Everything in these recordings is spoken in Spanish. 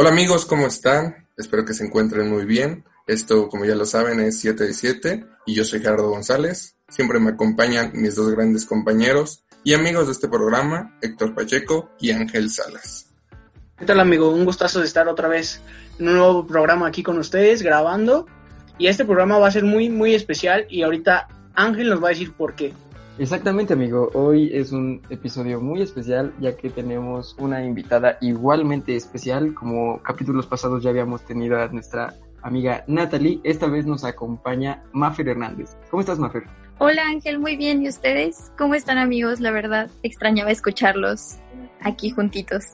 Hola amigos, ¿cómo están? Espero que se encuentren muy bien. Esto, como ya lo saben, es 7 de 7 y yo soy Gerardo González. Siempre me acompañan mis dos grandes compañeros y amigos de este programa, Héctor Pacheco y Ángel Salas. ¿Qué tal amigo? Un gustazo de estar otra vez en un nuevo programa aquí con ustedes grabando. Y este programa va a ser muy, muy especial y ahorita Ángel nos va a decir por qué. Exactamente, amigo. Hoy es un episodio muy especial ya que tenemos una invitada igualmente especial. Como capítulos pasados ya habíamos tenido a nuestra amiga Natalie. Esta vez nos acompaña Mafer Hernández. ¿Cómo estás, Mafer? Hola, Ángel. Muy bien. ¿Y ustedes? ¿Cómo están, amigos? La verdad, extrañaba escucharlos aquí juntitos.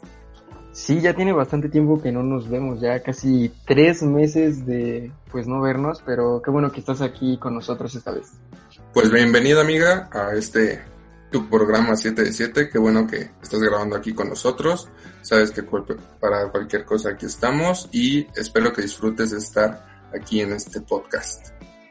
Sí, ya tiene bastante tiempo que no nos vemos, ya casi tres meses de pues no vernos, pero qué bueno que estás aquí con nosotros esta vez. Pues bienvenida amiga a este tu programa 7 de 7, qué bueno que estás grabando aquí con nosotros, sabes que para cualquier cosa aquí estamos y espero que disfrutes de estar aquí en este podcast.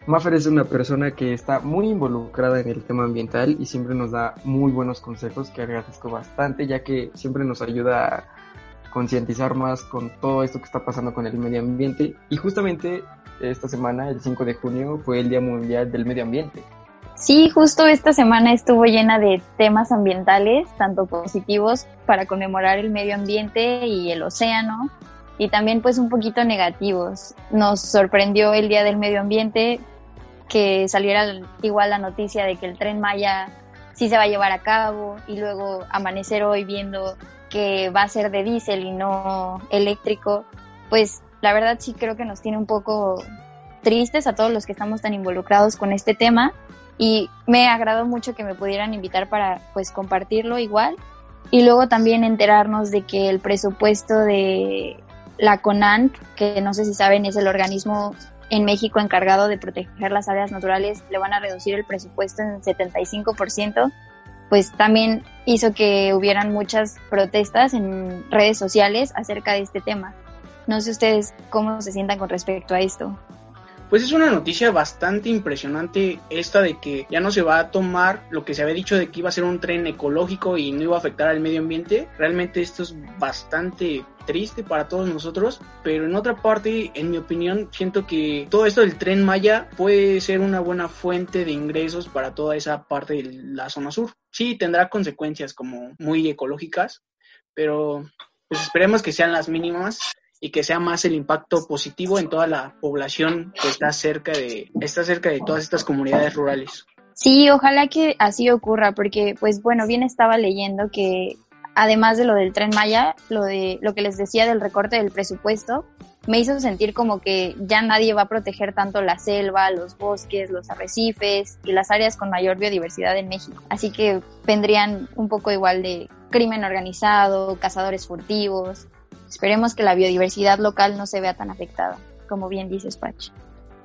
Maffer es una persona que está muy involucrada en el tema ambiental y siempre nos da muy buenos consejos que agradezco bastante ya que siempre nos ayuda a concientizar más con todo esto que está pasando con el medio ambiente y justamente esta semana, el 5 de junio, fue el Día Mundial del Medio Ambiente. Sí, justo esta semana estuvo llena de temas ambientales, tanto positivos para conmemorar el medio ambiente y el océano, y también pues un poquito negativos. Nos sorprendió el Día del Medio Ambiente que saliera igual la noticia de que el tren Maya sí se va a llevar a cabo y luego amanecer hoy viendo que va a ser de diésel y no eléctrico, pues la verdad sí creo que nos tiene un poco tristes a todos los que estamos tan involucrados con este tema y me agradó mucho que me pudieran invitar para pues compartirlo igual y luego también enterarnos de que el presupuesto de la CONAN, que no sé si saben es el organismo en México encargado de proteger las áreas naturales, le van a reducir el presupuesto en 75%, pues también hizo que hubieran muchas protestas en redes sociales acerca de este tema. No sé ustedes cómo se sientan con respecto a esto. Pues es una noticia bastante impresionante esta de que ya no se va a tomar lo que se había dicho de que iba a ser un tren ecológico y no iba a afectar al medio ambiente. Realmente esto es bastante triste para todos nosotros, pero en otra parte, en mi opinión, siento que todo esto del tren Maya puede ser una buena fuente de ingresos para toda esa parte de la zona sur. Sí, tendrá consecuencias como muy ecológicas, pero pues esperemos que sean las mínimas y que sea más el impacto positivo en toda la población que está cerca de, está cerca de todas estas comunidades rurales. Sí, ojalá que así ocurra, porque pues bueno, bien estaba leyendo que además de lo del tren Maya, lo de lo que les decía del recorte del presupuesto, me hizo sentir como que ya nadie va a proteger tanto la selva, los bosques, los arrecifes y las áreas con mayor biodiversidad en México. Así que vendrían un poco igual de crimen organizado, cazadores furtivos, Esperemos que la biodiversidad local no se vea tan afectada, como bien dices, Pach.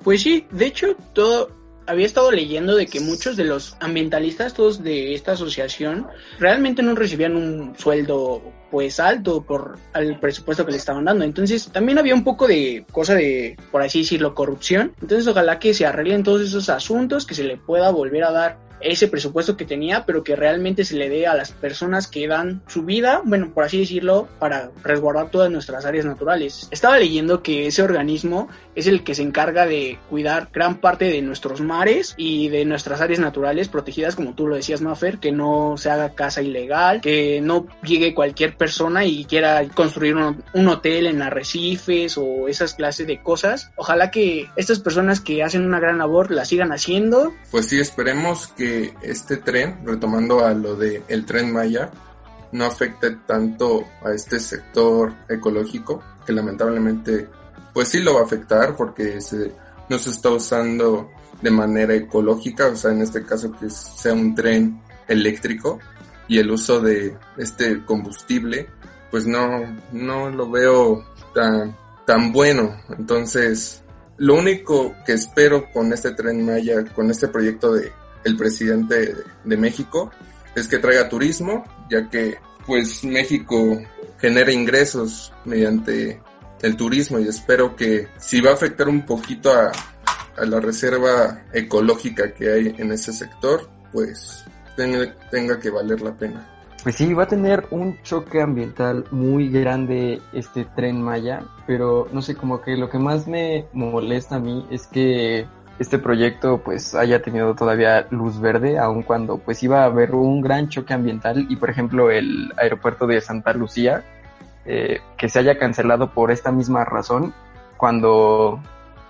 Pues sí, de hecho, todo había estado leyendo de que muchos de los ambientalistas, todos de esta asociación, realmente no recibían un sueldo pues alto por el presupuesto que le estaban dando. Entonces también había un poco de cosa de, por así decirlo, corrupción. Entonces ojalá que se arreglen todos esos asuntos, que se le pueda volver a dar ese presupuesto que tenía, pero que realmente se le dé a las personas que dan su vida, bueno, por así decirlo, para resguardar todas nuestras áreas naturales. Estaba leyendo que ese organismo es el que se encarga de cuidar gran parte de nuestros mares y de nuestras áreas naturales protegidas, como tú lo decías, Maffer, que no se haga casa ilegal, que no llegue cualquier persona y quiera construir un, un hotel en arrecifes o esas clases de cosas. Ojalá que estas personas que hacen una gran labor la sigan haciendo. Pues sí, esperemos que este tren, retomando a lo de el tren Maya, no afecte tanto a este sector ecológico, que lamentablemente pues sí lo va a afectar porque se, no se está usando de manera ecológica, o sea, en este caso que sea un tren eléctrico y el uso de este combustible, pues no, no lo veo tan, tan bueno. Entonces, lo único que espero con este tren Maya, con este proyecto de el presidente de México es que traiga turismo, ya que pues México genera ingresos mediante el turismo y espero que si va a afectar un poquito a, la reserva ecológica que hay en ese sector, pues tenga, tenga que valer la pena. Pues sí, va a tener un choque ambiental muy grande este tren Maya, pero no sé, como que lo que más me molesta a mí es que este proyecto pues haya tenido todavía luz verde, aun cuando pues iba a haber un gran choque ambiental y por ejemplo el aeropuerto de Santa Lucía eh, que se haya cancelado por esta misma razón cuando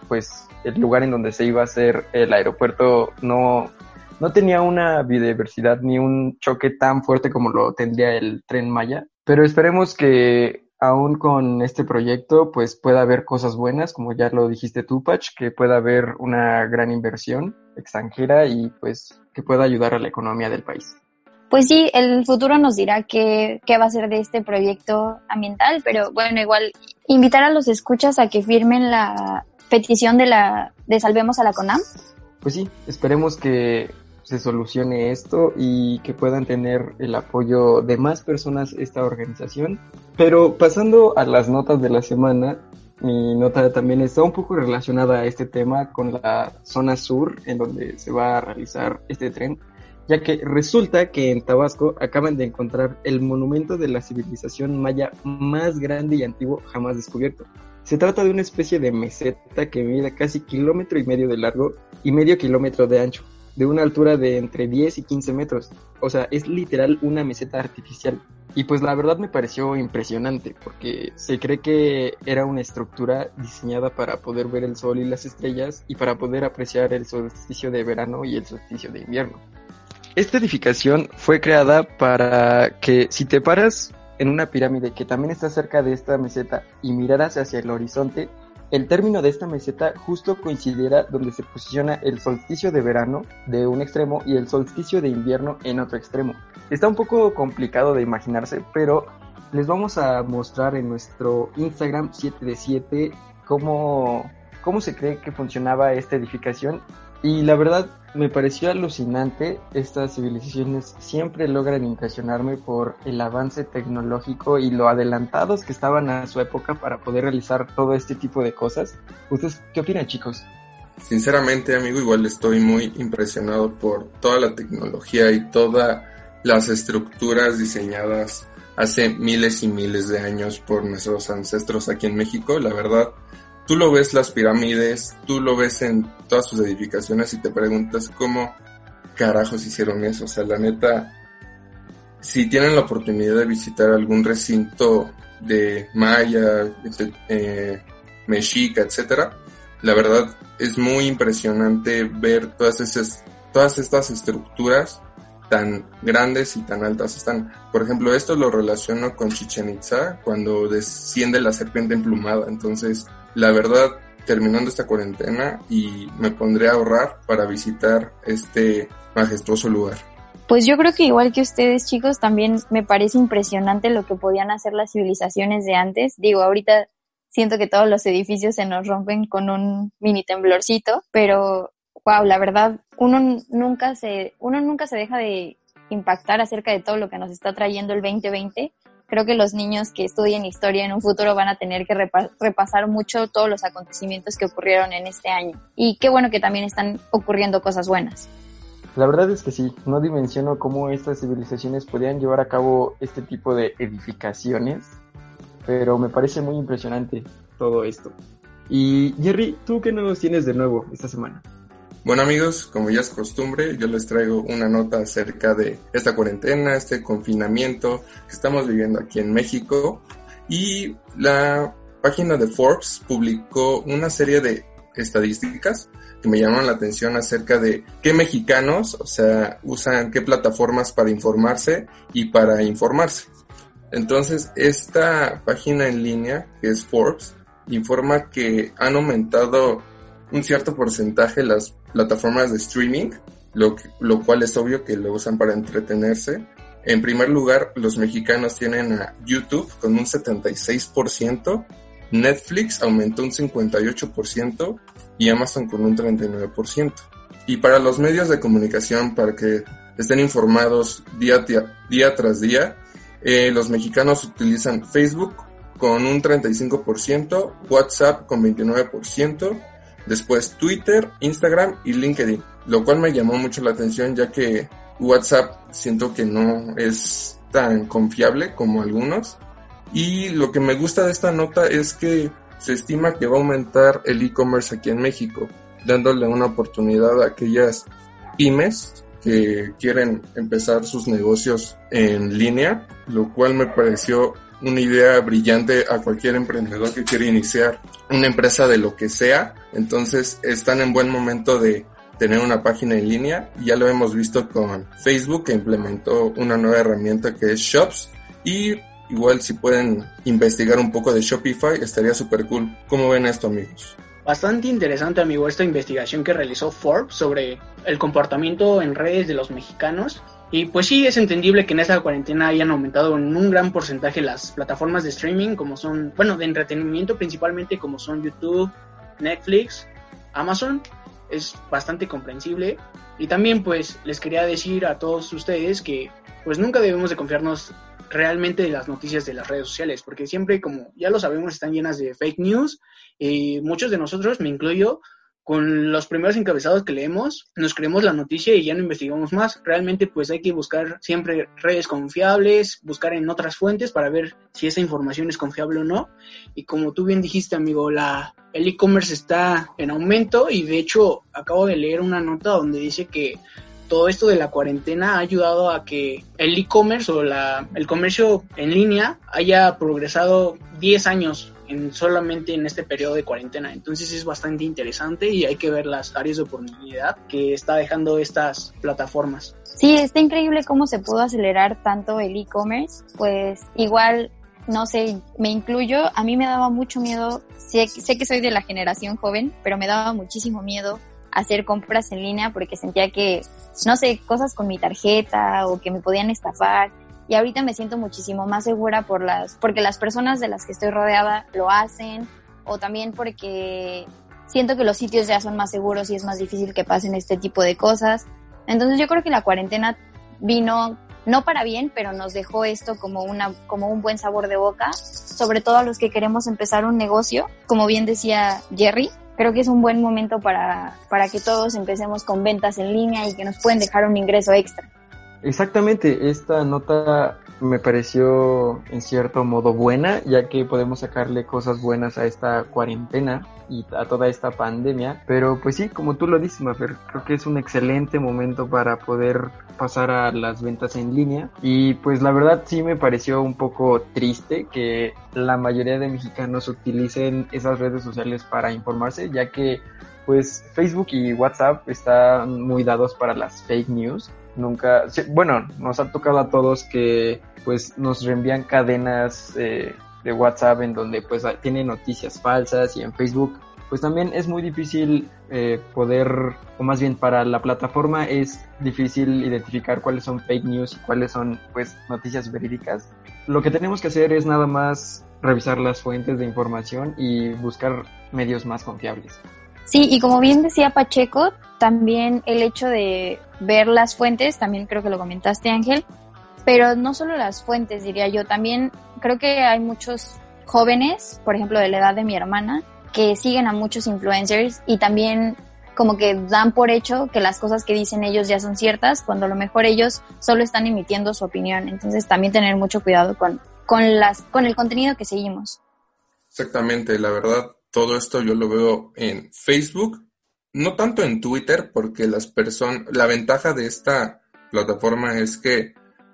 pues el lugar en donde se iba a hacer el aeropuerto no no tenía una biodiversidad ni un choque tan fuerte como lo tendría el tren Maya, pero esperemos que aún con este proyecto, pues pueda haber cosas buenas, como ya lo dijiste tú, Patch, que pueda haber una gran inversión extranjera y pues que pueda ayudar a la economía del país. Pues sí, el futuro nos dirá qué, qué va a ser de este proyecto ambiental, pero bueno, igual invitar a los escuchas a que firmen la petición de la de Salvemos a la CONAM. Pues sí, esperemos que se solucione esto y que puedan tener el apoyo de más personas esta organización. Pero pasando a las notas de la semana, mi nota también está un poco relacionada a este tema con la zona sur en donde se va a realizar este tren, ya que resulta que en Tabasco acaban de encontrar el monumento de la civilización maya más grande y antiguo jamás descubierto. Se trata de una especie de meseta que mide casi kilómetro y medio de largo y medio kilómetro de ancho, de una altura de entre 10 y 15 metros. O sea, es literal una meseta artificial. Y pues la verdad me pareció impresionante porque se cree que era una estructura diseñada para poder ver el sol y las estrellas y para poder apreciar el solsticio de verano y el solsticio de invierno. Esta edificación fue creada para que si te paras en una pirámide que también está cerca de esta meseta y miraras hacia el horizonte, el término de esta meseta justo coincidiera donde se posiciona el solsticio de verano de un extremo y el solsticio de invierno en otro extremo. Está un poco complicado de imaginarse, pero les vamos a mostrar en nuestro Instagram 7 de 7 cómo, cómo se cree que funcionaba esta edificación y la verdad me pareció alucinante. Estas civilizaciones siempre logran impresionarme por el avance tecnológico y lo adelantados que estaban a su época para poder realizar todo este tipo de cosas. ¿Ustedes qué opinan, chicos? Sinceramente, amigo, igual estoy muy impresionado por toda la tecnología y todas las estructuras diseñadas hace miles y miles de años por nuestros ancestros aquí en México. La verdad, tú lo ves las pirámides, tú lo ves en todas sus edificaciones y te preguntas cómo carajos hicieron eso. O sea, la neta, si tienen la oportunidad de visitar algún recinto de Maya, eh, Mexica, etcétera, la verdad es muy impresionante ver todas esas, todas estas estructuras tan grandes y tan altas están. Por ejemplo, esto lo relaciono con Chichen Itza cuando desciende la serpiente emplumada. Entonces, la verdad, terminando esta cuarentena y me pondré a ahorrar para visitar este majestuoso lugar. Pues yo creo que igual que ustedes chicos, también me parece impresionante lo que podían hacer las civilizaciones de antes. Digo, ahorita siento que todos los edificios se nos rompen con un mini temblorcito, pero wow, la verdad, uno nunca se, uno nunca se deja de impactar acerca de todo lo que nos está trayendo el 2020 creo que los niños que estudien historia en un futuro van a tener que repasar mucho todos los acontecimientos que ocurrieron en este año. Y qué bueno que también están ocurriendo cosas buenas. La verdad es que sí, no dimensiono cómo estas civilizaciones podían llevar a cabo este tipo de edificaciones, pero me parece muy impresionante todo esto. Y Jerry, ¿tú qué nos tienes de nuevo esta semana? Bueno amigos, como ya es costumbre, yo les traigo una nota acerca de esta cuarentena, este confinamiento que estamos viviendo aquí en México y la página de Forbes publicó una serie de estadísticas que me llamaron la atención acerca de qué mexicanos, o sea, usan qué plataformas para informarse y para informarse. Entonces, esta página en línea, que es Forbes, informa que han aumentado un cierto porcentaje las plataformas de streaming, lo, lo cual es obvio que lo usan para entretenerse. En primer lugar, los mexicanos tienen a YouTube con un 76%, Netflix aumentó un 58% y Amazon con un 39%. Y para los medios de comunicación, para que estén informados día, día, tras día, eh, los mexicanos utilizan Facebook con un 35%, WhatsApp con 29%, Después Twitter, Instagram y LinkedIn, lo cual me llamó mucho la atención ya que WhatsApp siento que no es tan confiable como algunos. Y lo que me gusta de esta nota es que se estima que va a aumentar el e-commerce aquí en México, dándole una oportunidad a aquellas pymes que quieren empezar sus negocios en línea, lo cual me pareció una idea brillante a cualquier emprendedor que quiere iniciar una empresa de lo que sea. Entonces están en buen momento de tener una página en línea. Ya lo hemos visto con Facebook que implementó una nueva herramienta que es Shops. Y igual si pueden investigar un poco de Shopify estaría súper cool. ¿Cómo ven esto amigos? Bastante interesante amigo esta investigación que realizó Forbes sobre el comportamiento en redes de los mexicanos y pues sí, es entendible que en esta cuarentena hayan aumentado en un gran porcentaje las plataformas de streaming, como son, bueno, de entretenimiento principalmente, como son YouTube, Netflix, Amazon. Es bastante comprensible. Y también pues les quería decir a todos ustedes que pues nunca debemos de confiarnos realmente de las noticias de las redes sociales, porque siempre, como ya lo sabemos, están llenas de fake news. Y muchos de nosotros, me incluyo, con los primeros encabezados que leemos, nos creemos la noticia y ya no investigamos más. Realmente pues hay que buscar siempre redes confiables, buscar en otras fuentes para ver si esa información es confiable o no. Y como tú bien dijiste, amigo, la, el e-commerce está en aumento y de hecho acabo de leer una nota donde dice que todo esto de la cuarentena ha ayudado a que el e-commerce o la, el comercio en línea haya progresado 10 años en solamente en este periodo de cuarentena. Entonces es bastante interesante y hay que ver las áreas de oportunidad que está dejando estas plataformas. Sí, está increíble cómo se pudo acelerar tanto el e-commerce. Pues igual, no sé, me incluyo, a mí me daba mucho miedo, sé, sé que soy de la generación joven, pero me daba muchísimo miedo hacer compras en línea porque sentía que, no sé, cosas con mi tarjeta o que me podían estafar y ahorita me siento muchísimo más segura por las, porque las personas de las que estoy rodeada lo hacen o también porque siento que los sitios ya son más seguros y es más difícil que pasen este tipo de cosas. Entonces yo creo que la cuarentena vino no para bien, pero nos dejó esto como una como un buen sabor de boca, sobre todo a los que queremos empezar un negocio, como bien decía Jerry, creo que es un buen momento para para que todos empecemos con ventas en línea y que nos pueden dejar un ingreso extra. Exactamente, esta nota me pareció en cierto modo buena, ya que podemos sacarle cosas buenas a esta cuarentena y a toda esta pandemia. Pero pues sí, como tú lo dices, Mafer, creo que es un excelente momento para poder pasar a las ventas en línea. Y pues la verdad sí me pareció un poco triste que la mayoría de mexicanos utilicen esas redes sociales para informarse, ya que pues Facebook y WhatsApp están muy dados para las fake news nunca, bueno, nos ha tocado a todos que pues nos reenvían cadenas eh, de WhatsApp en donde pues tiene noticias falsas y en Facebook pues también es muy difícil eh, poder, o más bien para la plataforma es difícil identificar cuáles son fake news y cuáles son pues noticias verídicas. Lo que tenemos que hacer es nada más revisar las fuentes de información y buscar medios más confiables. Sí, y como bien decía Pacheco, también el hecho de ver las fuentes, también creo que lo comentaste Ángel, pero no solo las fuentes, diría yo, también creo que hay muchos jóvenes, por ejemplo, de la edad de mi hermana, que siguen a muchos influencers y también como que dan por hecho que las cosas que dicen ellos ya son ciertas, cuando a lo mejor ellos solo están emitiendo su opinión. Entonces también tener mucho cuidado con, con, las, con el contenido que seguimos. Exactamente, la verdad, todo esto yo lo veo en Facebook, no tanto en Twitter, porque las personas, la ventaja de esta plataforma es que,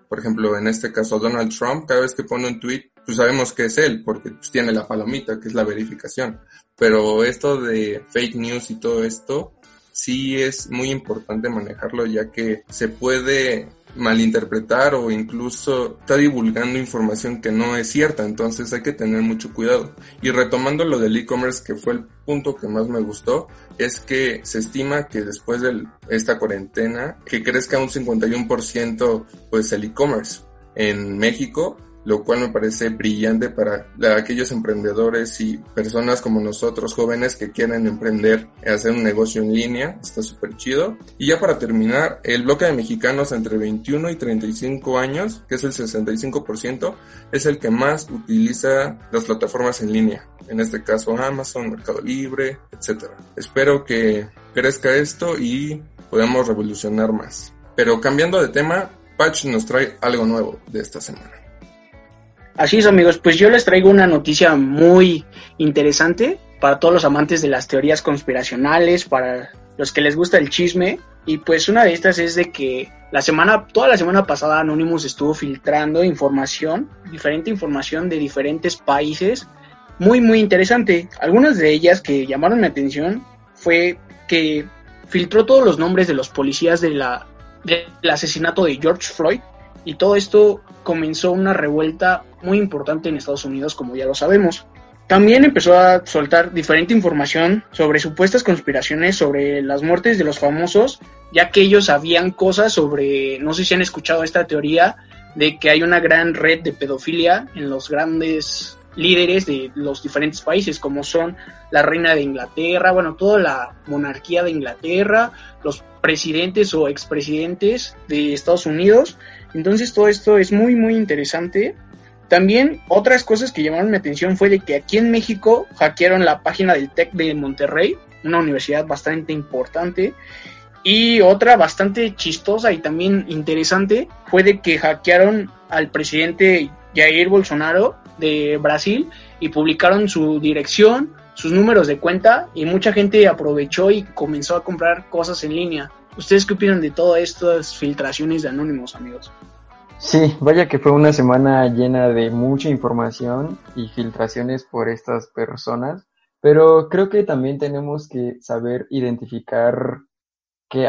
por ejemplo, en este caso Donald Trump, cada vez que pone un tweet, pues sabemos que es él, porque pues, tiene la palomita, que es la verificación. Pero esto de fake news y todo esto, sí es muy importante manejarlo, ya que se puede malinterpretar o incluso está divulgando información que no es cierta, entonces hay que tener mucho cuidado. Y retomando lo del e-commerce, que fue el punto que más me gustó, es que se estima que después de esta cuarentena, que crezca un 51% pues el e-commerce en México lo cual me parece brillante para aquellos emprendedores y personas como nosotros jóvenes que quieren emprender hacer un negocio en línea. Está súper chido. Y ya para terminar, el bloque de mexicanos entre 21 y 35 años, que es el 65%, es el que más utiliza las plataformas en línea. En este caso Amazon, Mercado Libre, etc. Espero que crezca esto y podamos revolucionar más. Pero cambiando de tema, Patch nos trae algo nuevo de esta semana. Así es amigos, pues yo les traigo una noticia muy interesante para todos los amantes de las teorías conspiracionales, para los que les gusta el chisme. Y pues una de estas es de que la semana, toda la semana pasada Anonymous estuvo filtrando información, diferente información de diferentes países, muy muy interesante. Algunas de ellas que llamaron mi atención fue que filtró todos los nombres de los policías de la, del asesinato de George Floyd y todo esto comenzó una revuelta muy importante en Estados Unidos, como ya lo sabemos. También empezó a soltar diferente información sobre supuestas conspiraciones sobre las muertes de los famosos, ya que ellos sabían cosas sobre, no sé si han escuchado esta teoría, de que hay una gran red de pedofilia en los grandes líderes de los diferentes países, como son la reina de Inglaterra, bueno, toda la monarquía de Inglaterra, los presidentes o expresidentes de Estados Unidos. Entonces todo esto es muy, muy interesante. También otras cosas que llamaron mi atención fue de que aquí en México hackearon la página del TEC de Monterrey, una universidad bastante importante. Y otra bastante chistosa y también interesante fue de que hackearon al presidente Jair Bolsonaro de Brasil y publicaron su dirección, sus números de cuenta y mucha gente aprovechó y comenzó a comprar cosas en línea. ¿Ustedes qué opinan de todas estas filtraciones de anónimos, amigos? Sí, vaya que fue una semana llena de mucha información y filtraciones por estas personas, pero creo que también tenemos que saber identificar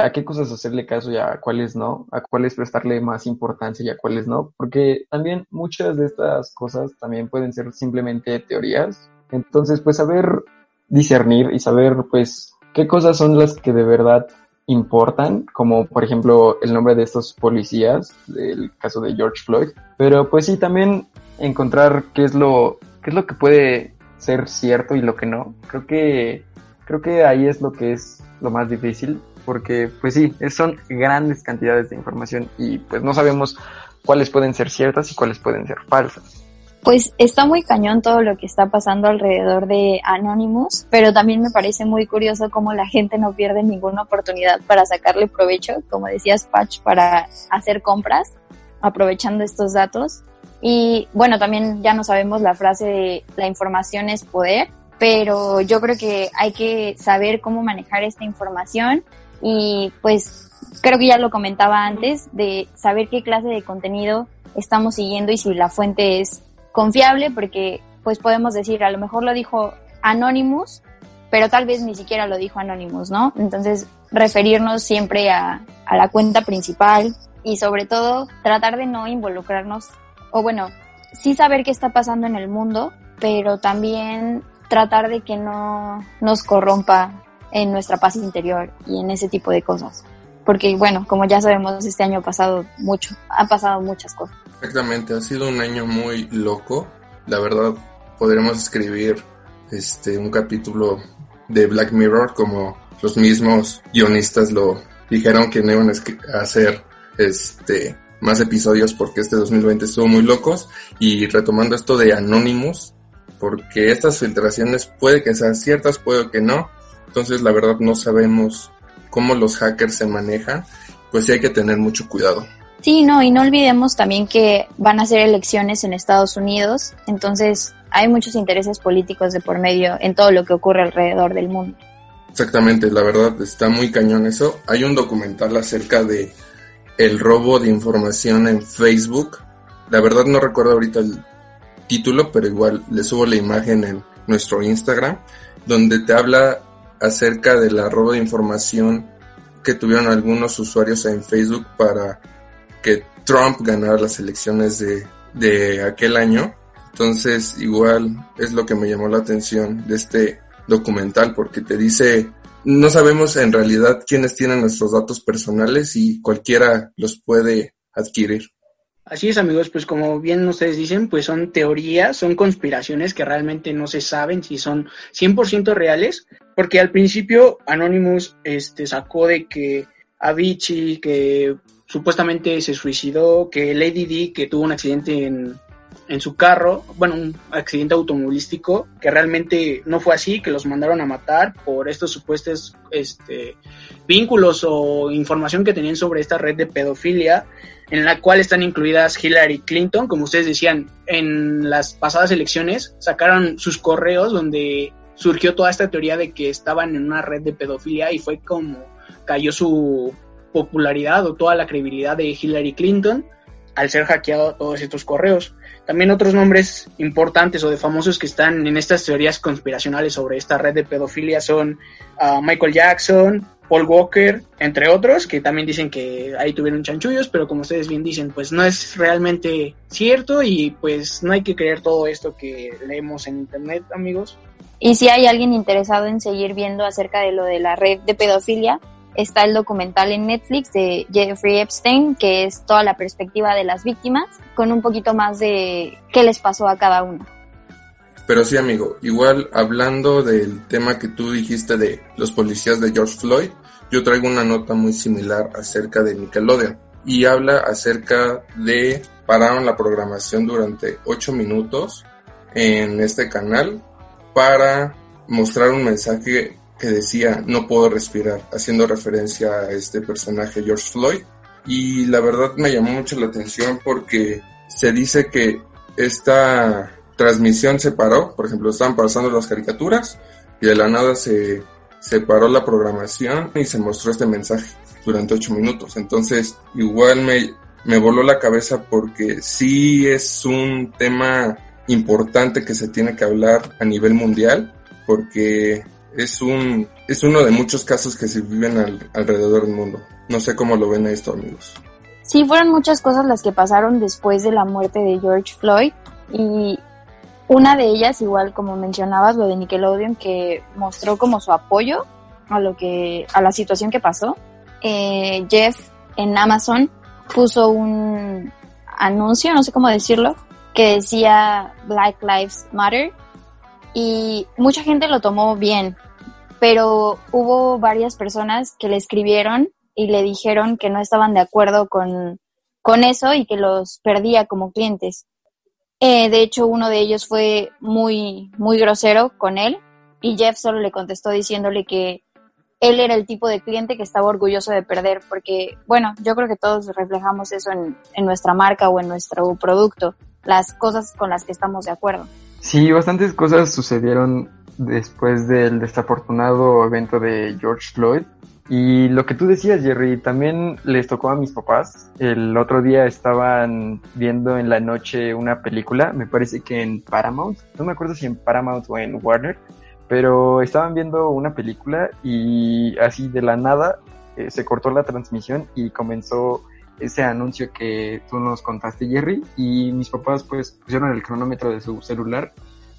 a qué cosas hacerle caso y a cuáles no, a cuáles prestarle más importancia y a cuáles no, porque también muchas de estas cosas también pueden ser simplemente teorías. Entonces, pues saber discernir y saber pues qué cosas son las que de verdad importan, como por ejemplo el nombre de estos policías, del caso de George Floyd, pero pues sí también encontrar qué es lo qué es lo que puede ser cierto y lo que no. Creo que creo que ahí es lo que es lo más difícil, porque pues sí, son grandes cantidades de información y pues no sabemos cuáles pueden ser ciertas y cuáles pueden ser falsas. Pues está muy cañón todo lo que está pasando alrededor de Anonymous, pero también me parece muy curioso cómo la gente no pierde ninguna oportunidad para sacarle provecho, como decías Patch, para hacer compras, aprovechando estos datos. Y bueno, también ya no sabemos la frase de la información es poder, pero yo creo que hay que saber cómo manejar esta información y pues creo que ya lo comentaba antes de saber qué clase de contenido estamos siguiendo y si la fuente es confiable porque pues podemos decir a lo mejor lo dijo Anonymous pero tal vez ni siquiera lo dijo Anonymous, ¿no? Entonces referirnos siempre a, a la cuenta principal y sobre todo tratar de no involucrarnos o bueno, sí saber qué está pasando en el mundo, pero también tratar de que no nos corrompa en nuestra paz interior y en ese tipo de cosas. Porque bueno, como ya sabemos, este año pasado mucho, han pasado muchas cosas. Exactamente, ha sido un año muy loco. La verdad, podremos escribir este un capítulo de Black Mirror como los mismos guionistas lo dijeron que no iban a hacer este más episodios porque este 2020 estuvo muy locos y retomando esto de Anonymous porque estas filtraciones puede que sean ciertas, puede que no, entonces la verdad no sabemos cómo los hackers se manejan, pues sí hay que tener mucho cuidado. Sí, no, y no olvidemos también que van a ser elecciones en Estados Unidos, entonces hay muchos intereses políticos de por medio en todo lo que ocurre alrededor del mundo. Exactamente, la verdad está muy cañón eso. Hay un documental acerca de el robo de información en Facebook. La verdad no recuerdo ahorita el título, pero igual le subo la imagen en nuestro Instagram, donde te habla acerca de la robo de información que tuvieron algunos usuarios en Facebook para que Trump ganara las elecciones de, de aquel año. Entonces, igual es lo que me llamó la atención de este documental, porque te dice, no sabemos en realidad quiénes tienen nuestros datos personales y cualquiera los puede adquirir. Así es, amigos, pues como bien ustedes dicen, pues son teorías, son conspiraciones que realmente no se saben si son 100% reales, porque al principio Anonymous este, sacó de que Avicii, que supuestamente se suicidó, que Lady D, que tuvo un accidente en, en su carro, bueno, un accidente automovilístico, que realmente no fue así, que los mandaron a matar por estos supuestos este, vínculos o información que tenían sobre esta red de pedofilia, en la cual están incluidas Hillary Clinton, como ustedes decían, en las pasadas elecciones sacaron sus correos donde surgió toda esta teoría de que estaban en una red de pedofilia y fue como cayó su popularidad o toda la credibilidad de Hillary Clinton al ser hackeado todos estos correos. También otros nombres importantes o de famosos que están en estas teorías conspiracionales sobre esta red de pedofilia son ah, Michael Jackson, Paul Walker, entre otros, que también dicen que ahí tuvieron chanchullos, pero como ustedes bien dicen, pues no es realmente cierto y pues no hay que creer todo esto que leemos en internet, amigos. Y si hay alguien interesado en seguir viendo acerca de lo de la red de pedofilia, está el documental en Netflix de Jeffrey Epstein, que es toda la perspectiva de las víctimas, con un poquito más de qué les pasó a cada uno. Pero sí, amigo, igual hablando del tema que tú dijiste de los policías de George Floyd, yo traigo una nota muy similar acerca de Nickelodeon y habla acerca de pararon la programación durante 8 minutos en este canal para mostrar un mensaje que decía no puedo respirar, haciendo referencia a este personaje George Floyd. Y la verdad me llamó mucho la atención porque se dice que esta transmisión se paró, por ejemplo, estaban pasando las caricaturas y de la nada se, se paró la programación y se mostró este mensaje durante ocho minutos. Entonces, igual me, me voló la cabeza porque sí es un tema importante que se tiene que hablar a nivel mundial, porque es un es uno de muchos casos que se viven alrededor del mundo. No sé cómo lo ven esto, amigos. Sí, fueron muchas cosas las que pasaron después de la muerte de George Floyd y una de ellas, igual como mencionabas, lo de Nickelodeon, que mostró como su apoyo a lo que a la situación que pasó. Eh, Jeff en Amazon puso un anuncio, no sé cómo decirlo, que decía Black Lives Matter y mucha gente lo tomó bien, pero hubo varias personas que le escribieron y le dijeron que no estaban de acuerdo con, con eso y que los perdía como clientes. Eh, de hecho, uno de ellos fue muy, muy grosero con él y Jeff solo le contestó diciéndole que él era el tipo de cliente que estaba orgulloso de perder, porque, bueno, yo creo que todos reflejamos eso en, en nuestra marca o en nuestro producto, las cosas con las que estamos de acuerdo. Sí, bastantes cosas sucedieron después del desafortunado evento de George Floyd. Y lo que tú decías, Jerry, también les tocó a mis papás. El otro día estaban viendo en la noche una película, me parece que en Paramount, no me acuerdo si en Paramount o en Warner, pero estaban viendo una película y así de la nada eh, se cortó la transmisión y comenzó ese anuncio que tú nos contaste, Jerry, y mis papás pues pusieron el cronómetro de su celular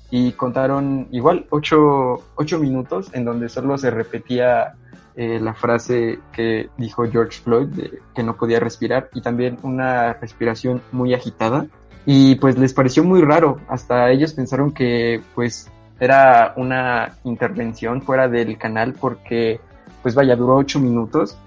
y contaron igual ocho, ocho minutos en donde solo se repetía eh, la frase que dijo George Floyd que no podía respirar y también una respiración muy agitada. Y pues les pareció muy raro. Hasta ellos pensaron que pues era una intervención fuera del canal porque pues vaya duró ocho minutos.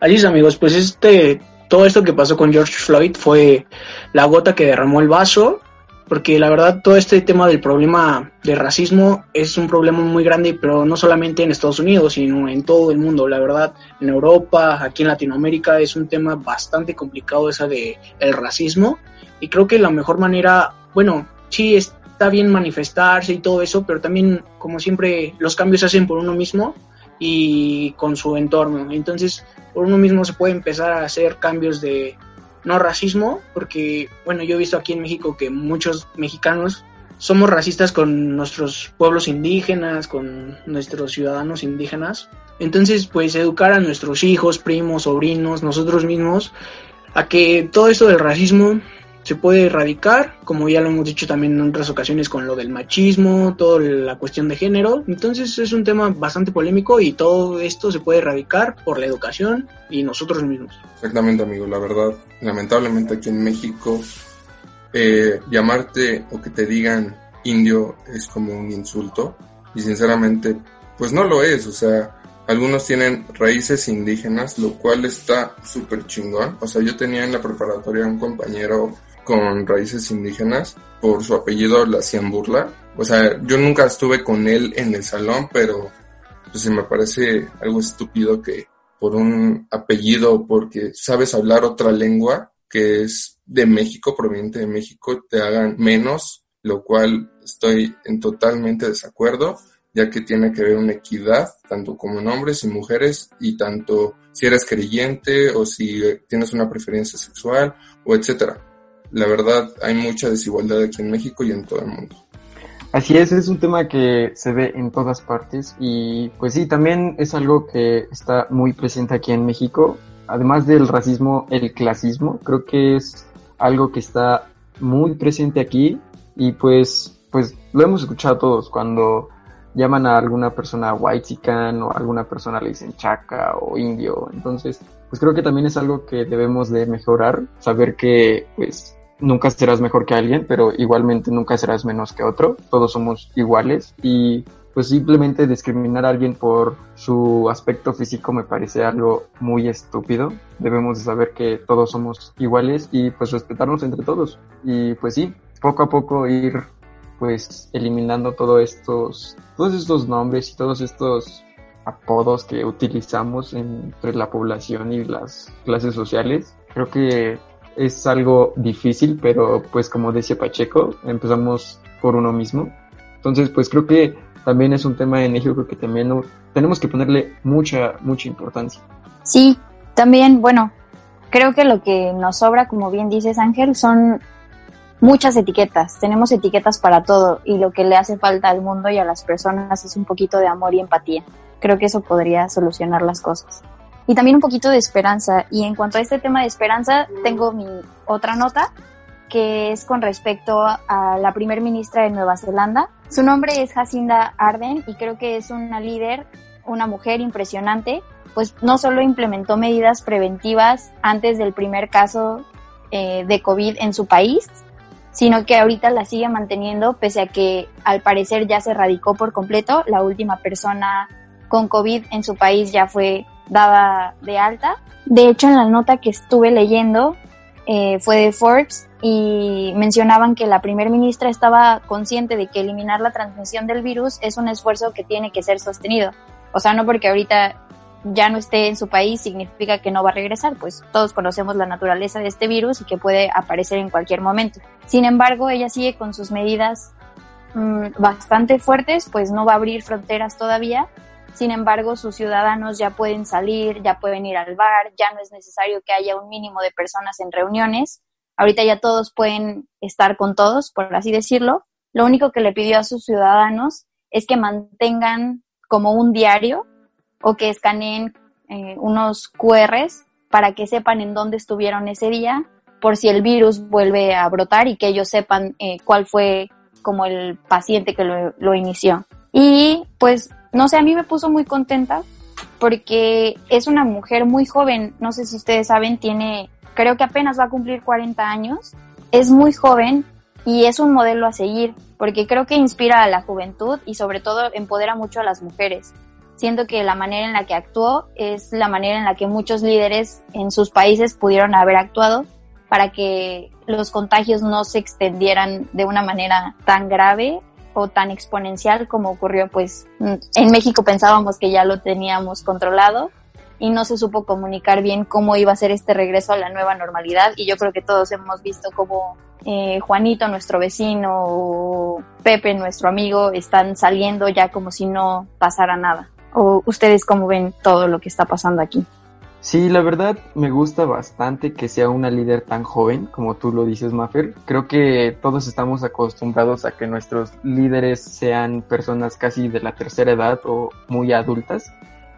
Alice amigos. Pues este todo esto que pasó con George Floyd fue la gota que derramó el vaso porque la verdad todo este tema del problema de racismo es un problema muy grande, pero no solamente en Estados Unidos, sino en todo el mundo. La verdad, en Europa, aquí en Latinoamérica es un tema bastante complicado esa de el racismo y creo que la mejor manera, bueno, sí está bien manifestarse y todo eso, pero también como siempre los cambios se hacen por uno mismo y con su entorno. Entonces, por uno mismo se puede empezar a hacer cambios de no racismo, porque, bueno, yo he visto aquí en México que muchos mexicanos somos racistas con nuestros pueblos indígenas, con nuestros ciudadanos indígenas. Entonces, pues educar a nuestros hijos, primos, sobrinos, nosotros mismos, a que todo esto del racismo se puede erradicar, como ya lo hemos dicho también en otras ocasiones con lo del machismo, toda la cuestión de género. Entonces es un tema bastante polémico y todo esto se puede erradicar por la educación y nosotros mismos. Exactamente, amigo, la verdad, lamentablemente aquí en México, eh, llamarte o que te digan indio es como un insulto y sinceramente, pues no lo es, o sea, algunos tienen raíces indígenas, lo cual está súper chingón. O sea, yo tenía en la preparatoria un compañero con raíces indígenas, por su apellido le hacían burla. O sea, yo nunca estuve con él en el salón, pero pues me parece algo estúpido que por un apellido, porque sabes hablar otra lengua que es de México, proveniente de México, te hagan menos, lo cual estoy en totalmente desacuerdo, ya que tiene que haber una equidad, tanto como en hombres y mujeres, y tanto si eres creyente o si tienes una preferencia sexual o etcétera. La verdad, hay mucha desigualdad aquí en México y en todo el mundo. Así es, es un tema que se ve en todas partes y pues sí, también es algo que está muy presente aquí en México. Además del racismo, el clasismo, creo que es algo que está muy presente aquí y pues, pues lo hemos escuchado todos cuando llaman a alguna persona white o a alguna persona le dicen chaca o indio. Entonces, pues creo que también es algo que debemos de mejorar, saber que pues nunca serás mejor que alguien, pero igualmente nunca serás menos que otro. Todos somos iguales y pues simplemente discriminar a alguien por su aspecto físico me parece algo muy estúpido. Debemos de saber que todos somos iguales y pues respetarnos entre todos. Y pues sí, poco a poco ir pues eliminando todos estos, todos estos nombres y todos estos apodos que utilizamos entre la población y las clases sociales. Creo que es algo difícil, pero pues como decía Pacheco, empezamos por uno mismo. Entonces, pues creo que también es un tema en México que también tenemos que ponerle mucha, mucha importancia. Sí, también, bueno, creo que lo que nos sobra, como bien dices Ángel, son muchas etiquetas. Tenemos etiquetas para todo y lo que le hace falta al mundo y a las personas es un poquito de amor y empatía. Creo que eso podría solucionar las cosas y también un poquito de esperanza. Y en cuanto a este tema de esperanza, tengo mi otra nota que es con respecto a la primer ministra de Nueva Zelanda. Su nombre es Jacinda Arden y creo que es una líder, una mujer impresionante, pues no solo implementó medidas preventivas antes del primer caso eh, de COVID en su país, sino que ahorita la sigue manteniendo pese a que al parecer ya se radicó por completo. La última persona con COVID en su país ya fue daba de alta. De hecho, en la nota que estuve leyendo eh, fue de Forbes y mencionaban que la primer ministra estaba consciente de que eliminar la transmisión del virus es un esfuerzo que tiene que ser sostenido. O sea, no porque ahorita ya no esté en su país significa que no va a regresar, pues todos conocemos la naturaleza de este virus y que puede aparecer en cualquier momento. Sin embargo, ella sigue con sus medidas mm, bastante fuertes, pues no va a abrir fronteras todavía sin embargo, sus ciudadanos ya pueden salir, ya pueden ir al bar, ya no es necesario que haya un mínimo de personas en reuniones. Ahorita ya todos pueden estar con todos, por así decirlo. Lo único que le pidió a sus ciudadanos es que mantengan como un diario o que escaneen eh, unos QRs para que sepan en dónde estuvieron ese día, por si el virus vuelve a brotar y que ellos sepan eh, cuál fue como el paciente que lo, lo inició. Y pues no sé, a mí me puso muy contenta porque es una mujer muy joven, no sé si ustedes saben, tiene, creo que apenas va a cumplir 40 años, es muy joven y es un modelo a seguir, porque creo que inspira a la juventud y sobre todo empodera mucho a las mujeres. Siento que la manera en la que actuó es la manera en la que muchos líderes en sus países pudieron haber actuado para que los contagios no se extendieran de una manera tan grave tan exponencial como ocurrió pues en México pensábamos que ya lo teníamos controlado y no se supo comunicar bien cómo iba a ser este regreso a la nueva normalidad y yo creo que todos hemos visto cómo eh, Juanito, nuestro vecino, o Pepe, nuestro amigo, están saliendo ya como si no pasara nada. ¿O ustedes cómo ven todo lo que está pasando aquí? Sí, la verdad me gusta bastante que sea una líder tan joven, como tú lo dices, Maffer. Creo que todos estamos acostumbrados a que nuestros líderes sean personas casi de la tercera edad o muy adultas.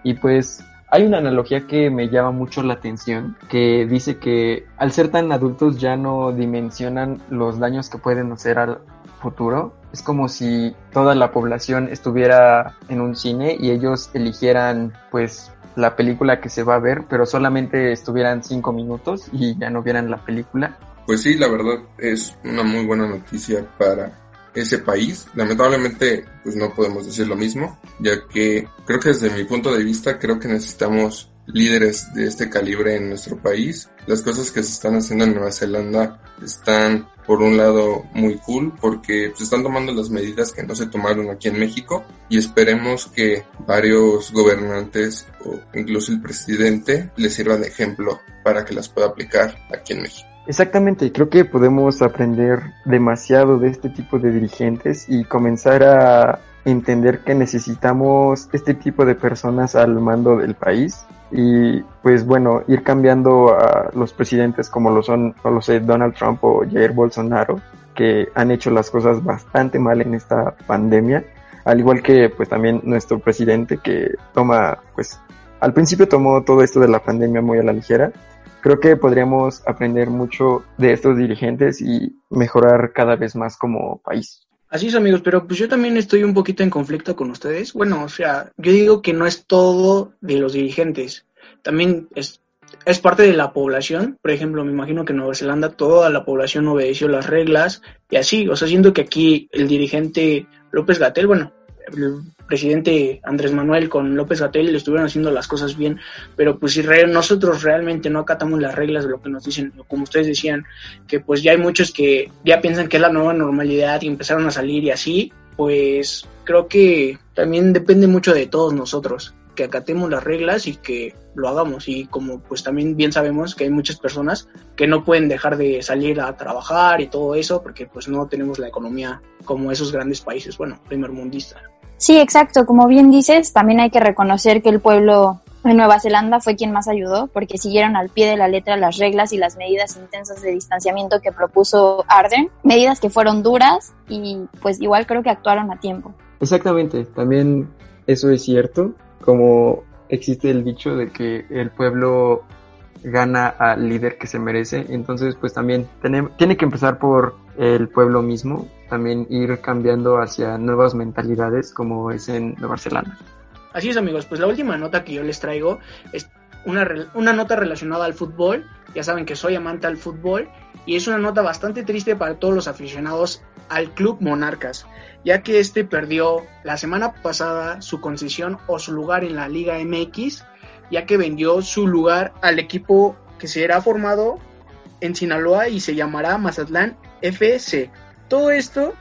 Y pues hay una analogía que me llama mucho la atención, que dice que al ser tan adultos ya no dimensionan los daños que pueden hacer al futuro. Es como si toda la población estuviera en un cine y ellos eligieran pues la película que se va a ver, pero solamente estuvieran cinco minutos y ya no vieran la película. Pues sí, la verdad es una muy buena noticia para ese país. Lamentablemente, pues no podemos decir lo mismo, ya que creo que desde mi punto de vista creo que necesitamos líderes de este calibre en nuestro país. Las cosas que se están haciendo en Nueva Zelanda están por un lado muy cool porque se están tomando las medidas que no se tomaron aquí en México y esperemos que varios gobernantes o incluso el presidente les sirvan de ejemplo para que las pueda aplicar aquí en México. Exactamente, creo que podemos aprender demasiado de este tipo de dirigentes y comenzar a entender que necesitamos este tipo de personas al mando del país y pues bueno, ir cambiando a los presidentes como lo son, no lo sé, Donald Trump o Jair Bolsonaro, que han hecho las cosas bastante mal en esta pandemia, al igual que pues también nuestro presidente que toma, pues al principio tomó todo esto de la pandemia muy a la ligera. Creo que podríamos aprender mucho de estos dirigentes y mejorar cada vez más como país. Así es, amigos, pero pues yo también estoy un poquito en conflicto con ustedes. Bueno, o sea, yo digo que no es todo de los dirigentes, también es, es parte de la población. Por ejemplo, me imagino que en Nueva Zelanda toda la población obedeció las reglas y así, o sea, siento que aquí el dirigente López Gatel, bueno, presidente Andrés Manuel con López Gatel estuvieron haciendo las cosas bien, pero pues si nosotros realmente no acatamos las reglas de lo que nos dicen, como ustedes decían, que pues ya hay muchos que ya piensan que es la nueva normalidad y empezaron a salir y así, pues creo que también depende mucho de todos nosotros que acatemos las reglas y que lo hagamos. Y como pues también bien sabemos que hay muchas personas que no pueden dejar de salir a trabajar y todo eso porque pues no tenemos la economía como esos grandes países, bueno, primer mundista. Sí, exacto. Como bien dices, también hay que reconocer que el pueblo de Nueva Zelanda fue quien más ayudó porque siguieron al pie de la letra las reglas y las medidas intensas de distanciamiento que propuso Arden, medidas que fueron duras y pues igual creo que actuaron a tiempo. Exactamente, también eso es cierto como existe el dicho de que el pueblo gana al líder que se merece, entonces pues también tiene, que empezar por el pueblo mismo, también ir cambiando hacia nuevas mentalidades como es en Zelanda. Así es amigos, pues la última nota que yo les traigo es una, una nota relacionada al fútbol, ya saben que soy amante al fútbol y es una nota bastante triste para todos los aficionados al Club Monarcas, ya que este perdió la semana pasada su concesión o su lugar en la Liga MX, ya que vendió su lugar al equipo que será formado en Sinaloa y se llamará Mazatlán FC. Todo esto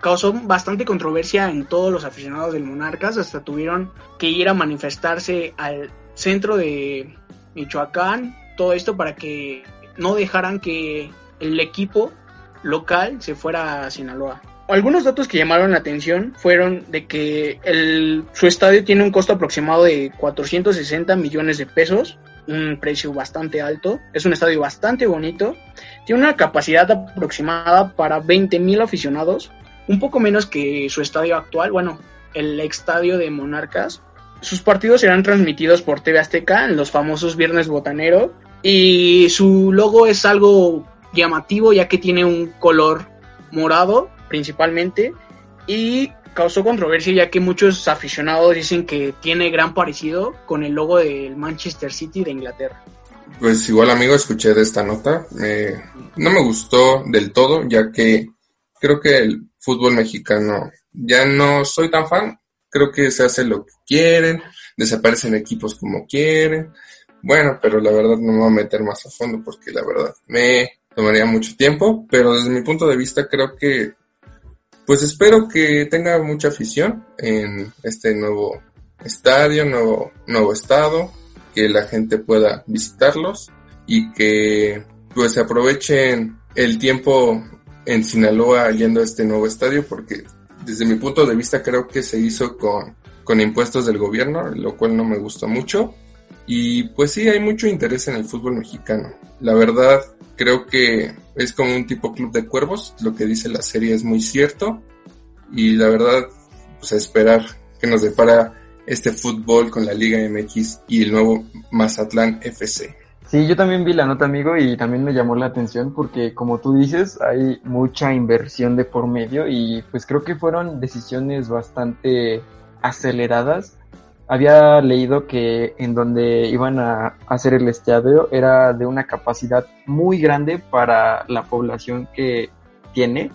causó bastante controversia en todos los aficionados del Monarcas, hasta tuvieron que ir a manifestarse al centro de Michoacán, todo esto para que no dejaran que el equipo local se fuera a Sinaloa. Algunos datos que llamaron la atención fueron de que el, su estadio tiene un costo aproximado de 460 millones de pesos, un precio bastante alto, es un estadio bastante bonito, tiene una capacidad aproximada para 20 mil aficionados, un poco menos que su estadio actual, bueno, el estadio de Monarcas. Sus partidos serán transmitidos por TV Azteca en los famosos Viernes Botanero. Y su logo es algo llamativo ya que tiene un color morado principalmente. Y causó controversia ya que muchos aficionados dicen que tiene gran parecido con el logo del Manchester City de Inglaterra. Pues igual amigo, escuché de esta nota, no me gustó del todo ya que creo que el fútbol mexicano ya no soy tan fan, creo que se hace lo que quieren, desaparecen equipos como quieren, bueno, pero la verdad no me voy a meter más a fondo porque la verdad me tomaría mucho tiempo, pero desde mi punto de vista creo que pues espero que tenga mucha afición en este nuevo estadio, nuevo, nuevo estado, que la gente pueda visitarlos y que pues aprovechen el tiempo en Sinaloa yendo a este nuevo estadio porque desde mi punto de vista creo que se hizo con, con impuestos del gobierno, lo cual no me gusta mucho y pues sí, hay mucho interés en el fútbol mexicano. La verdad, creo que es como un tipo club de cuervos. Lo que dice la serie es muy cierto. Y la verdad, pues a esperar que nos depara este fútbol con la Liga MX y el nuevo Mazatlán FC. Sí, yo también vi la nota, amigo, y también me llamó la atención porque, como tú dices, hay mucha inversión de por medio y pues creo que fueron decisiones bastante aceleradas había leído que en donde iban a hacer el estadio era de una capacidad muy grande para la población que tiene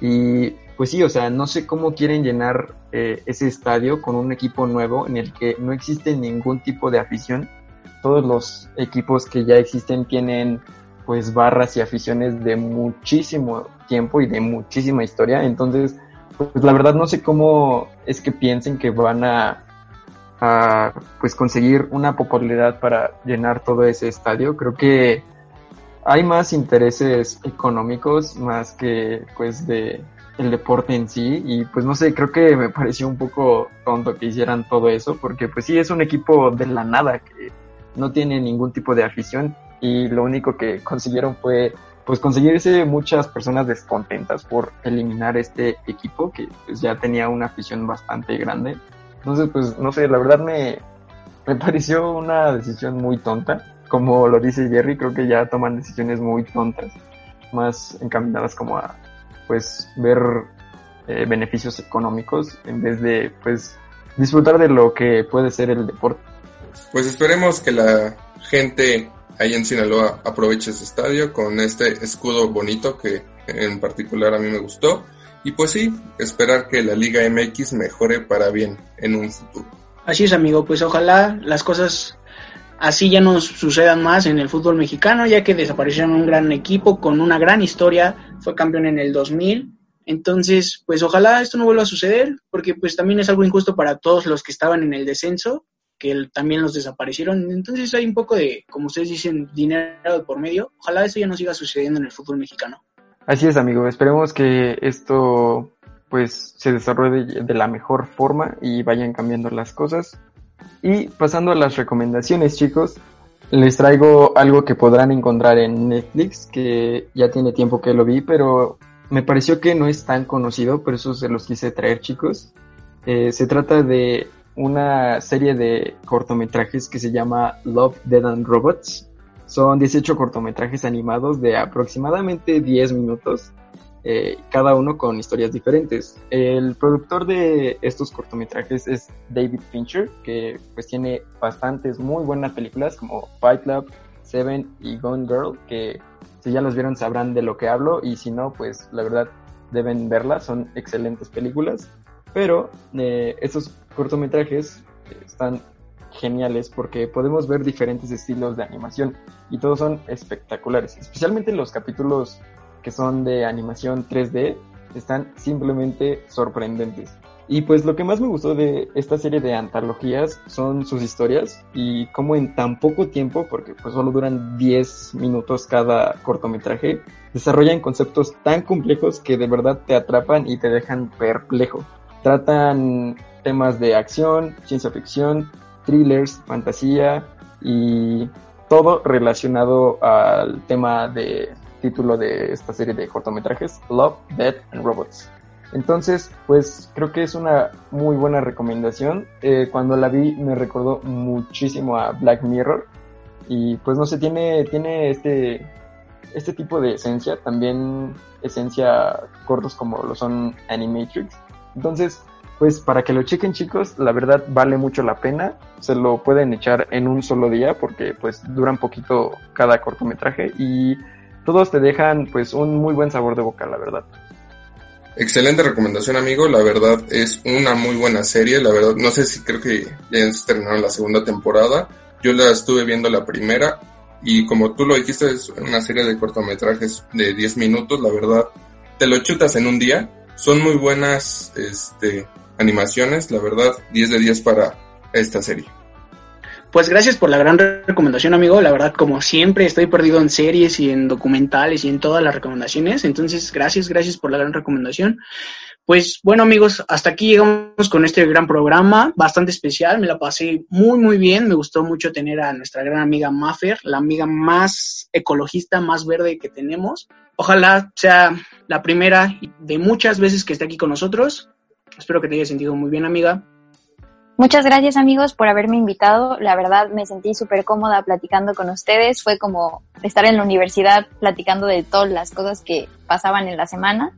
y pues sí, o sea, no sé cómo quieren llenar eh, ese estadio con un equipo nuevo en el que no existe ningún tipo de afición todos los equipos que ya existen tienen pues barras y aficiones de muchísimo tiempo y de muchísima historia. Entonces, pues la verdad no sé cómo es que piensen que van a, a pues conseguir una popularidad para llenar todo ese estadio. Creo que hay más intereses económicos más que pues de el deporte en sí y pues no sé, creo que me pareció un poco tonto que hicieran todo eso porque pues sí es un equipo de la nada que no tiene ningún tipo de afición y lo único que consiguieron fue pues conseguirse muchas personas descontentas por eliminar este equipo que pues ya tenía una afición bastante grande. Entonces pues no sé, la verdad me, me pareció una decisión muy tonta. Como lo dice Jerry, creo que ya toman decisiones muy tontas, más encaminadas como a pues ver eh, beneficios económicos en vez de pues disfrutar de lo que puede ser el deporte. Pues esperemos que la gente ahí en Sinaloa aproveche ese estadio con este escudo bonito que en particular a mí me gustó. Y pues sí, esperar que la Liga MX mejore para bien en un futuro. Así es, amigo, pues ojalá las cosas así ya no sucedan más en el fútbol mexicano, ya que desaparecieron un gran equipo con una gran historia, fue campeón en el 2000. Entonces, pues ojalá esto no vuelva a suceder, porque pues también es algo injusto para todos los que estaban en el descenso que también los desaparecieron. Entonces hay un poco de, como ustedes dicen, dinero por medio. Ojalá eso ya no siga sucediendo en el fútbol mexicano. Así es, amigo. Esperemos que esto pues se desarrolle de la mejor forma y vayan cambiando las cosas. Y pasando a las recomendaciones, chicos, les traigo algo que podrán encontrar en Netflix, que ya tiene tiempo que lo vi, pero me pareció que no es tan conocido, por eso se los quise traer, chicos. Eh, se trata de una serie de cortometrajes que se llama Love, Dead and Robots. Son 18 cortometrajes animados de aproximadamente 10 minutos, eh, cada uno con historias diferentes. El productor de estos cortometrajes es David Fincher, que pues tiene bastantes muy buenas películas como Fight Club, Seven y Gone Girl, que si ya los vieron sabrán de lo que hablo y si no, pues la verdad deben verlas, son excelentes películas. Pero eh, estos cortometrajes están geniales porque podemos ver diferentes estilos de animación y todos son espectaculares. Especialmente los capítulos que son de animación 3D están simplemente sorprendentes. Y pues lo que más me gustó de esta serie de antologías son sus historias y cómo en tan poco tiempo, porque pues solo duran 10 minutos cada cortometraje, desarrollan conceptos tan complejos que de verdad te atrapan y te dejan perplejo. Tratan temas de acción, ciencia ficción, thrillers, fantasía y todo relacionado al tema de título de esta serie de cortometrajes, Love, Death and Robots. Entonces, pues creo que es una muy buena recomendación. Eh, cuando la vi me recordó muchísimo a Black Mirror y pues no sé, tiene, tiene este, este tipo de esencia, también esencia cortos como lo son Animatrix entonces, pues para que lo chequen chicos, la verdad vale mucho la pena. Se lo pueden echar en un solo día porque pues duran poquito cada cortometraje y todos te dejan pues un muy buen sabor de boca, la verdad. Excelente recomendación, amigo. La verdad es una muy buena serie. La verdad, no sé si creo que ya terminaron la segunda temporada. Yo la estuve viendo la primera y como tú lo dijiste, es una serie de cortometrajes de 10 minutos. La verdad, te lo chutas en un día son muy buenas este, animaciones, la verdad, 10 de 10 para esta serie. Pues gracias por la gran recomendación, amigo. La verdad, como siempre, estoy perdido en series y en documentales y en todas las recomendaciones. Entonces, gracias, gracias por la gran recomendación. Pues bueno, amigos, hasta aquí llegamos con este gran programa, bastante especial. Me la pasé muy, muy bien. Me gustó mucho tener a nuestra gran amiga Maffer, la amiga más ecologista, más verde que tenemos. Ojalá sea la primera de muchas veces que esté aquí con nosotros. Espero que te haya sentido muy bien, amiga. Muchas gracias amigos por haberme invitado. La verdad me sentí súper cómoda platicando con ustedes. Fue como estar en la universidad platicando de todas las cosas que pasaban en la semana.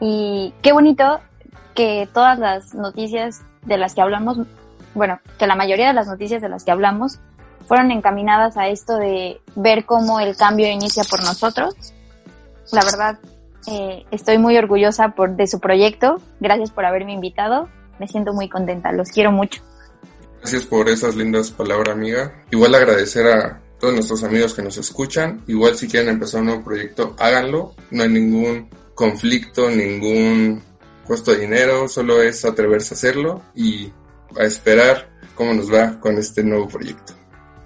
Y qué bonito que todas las noticias de las que hablamos, bueno, que la mayoría de las noticias de las que hablamos fueron encaminadas a esto de ver cómo el cambio inicia por nosotros la verdad, eh, estoy muy orgullosa por, de su proyecto. Gracias por haberme invitado. Me siento muy contenta. Los quiero mucho. Gracias por esas lindas palabras, amiga. Igual agradecer a todos nuestros amigos que nos escuchan. Igual si quieren empezar un nuevo proyecto, háganlo. No hay ningún conflicto, ningún costo de dinero, solo es atreverse a hacerlo y a esperar cómo nos va con este nuevo proyecto.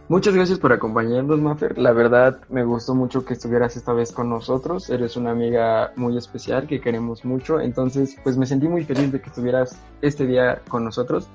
Muchas gracias por acompañarnos, Maffer. La verdad, me gustó mucho que estuvieras esta vez con nosotros. Eres una amiga muy especial que queremos mucho. Entonces, pues me sentí muy feliz de que estuvieras este día con nosotros.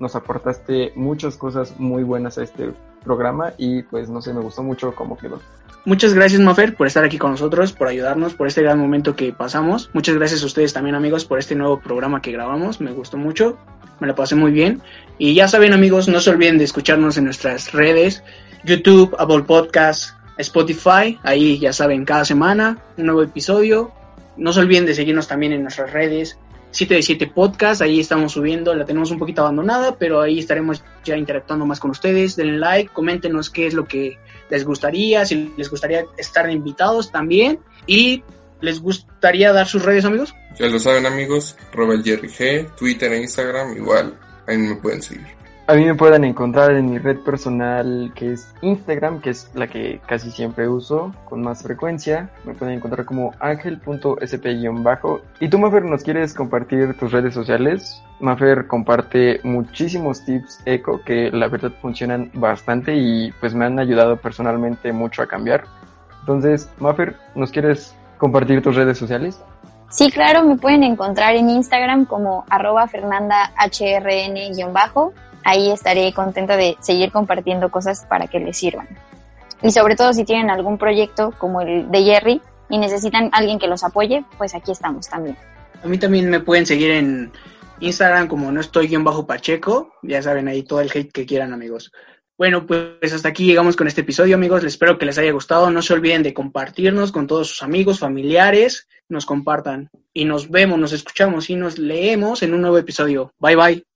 Nos aportaste muchas cosas muy buenas a este programa y pues no sé, me gustó mucho cómo quedó. Muchas gracias, Mafer, por estar aquí con nosotros, por ayudarnos, por este gran momento que pasamos. Muchas gracias a ustedes también, amigos, por este nuevo programa que grabamos. Me gustó mucho, me la pasé muy bien. Y ya saben, amigos, no se olviden de escucharnos en nuestras redes, YouTube, Apple Podcasts, Spotify. Ahí ya saben, cada semana un nuevo episodio. No se olviden de seguirnos también en nuestras redes, 7 de 7 Podcast, ahí estamos subiendo, la tenemos un poquito abandonada, pero ahí estaremos ya interactuando más con ustedes. Denle like, coméntenos qué es lo que les gustaría, si les gustaría estar invitados también. Y les gustaría dar sus redes, amigos. Ya lo saben, amigos, Robert Jerry G, Twitter e Instagram, igual, ahí me pueden seguir. A mí me pueden encontrar en mi red personal que es Instagram, que es la que casi siempre uso con más frecuencia. Me pueden encontrar como ángel.sp-bajo. Y tú, Mafer, ¿nos quieres compartir tus redes sociales? Mafer comparte muchísimos tips eco que la verdad funcionan bastante y pues me han ayudado personalmente mucho a cambiar. Entonces, Mafer, ¿nos quieres compartir tus redes sociales? Sí, claro, me pueden encontrar en Instagram como arroba fernandahrn-bajo ahí estaré contenta de seguir compartiendo cosas para que les sirvan. Y sobre todo si tienen algún proyecto como el de Jerry y necesitan alguien que los apoye, pues aquí estamos también. A mí también me pueden seguir en Instagram como no estoy guion bajo Pacheco, ya saben ahí todo el hate que quieran amigos. Bueno, pues hasta aquí llegamos con este episodio, amigos. Les espero que les haya gustado. No se olviden de compartirnos con todos sus amigos, familiares. Nos compartan. Y nos vemos, nos escuchamos y nos leemos en un nuevo episodio. Bye bye.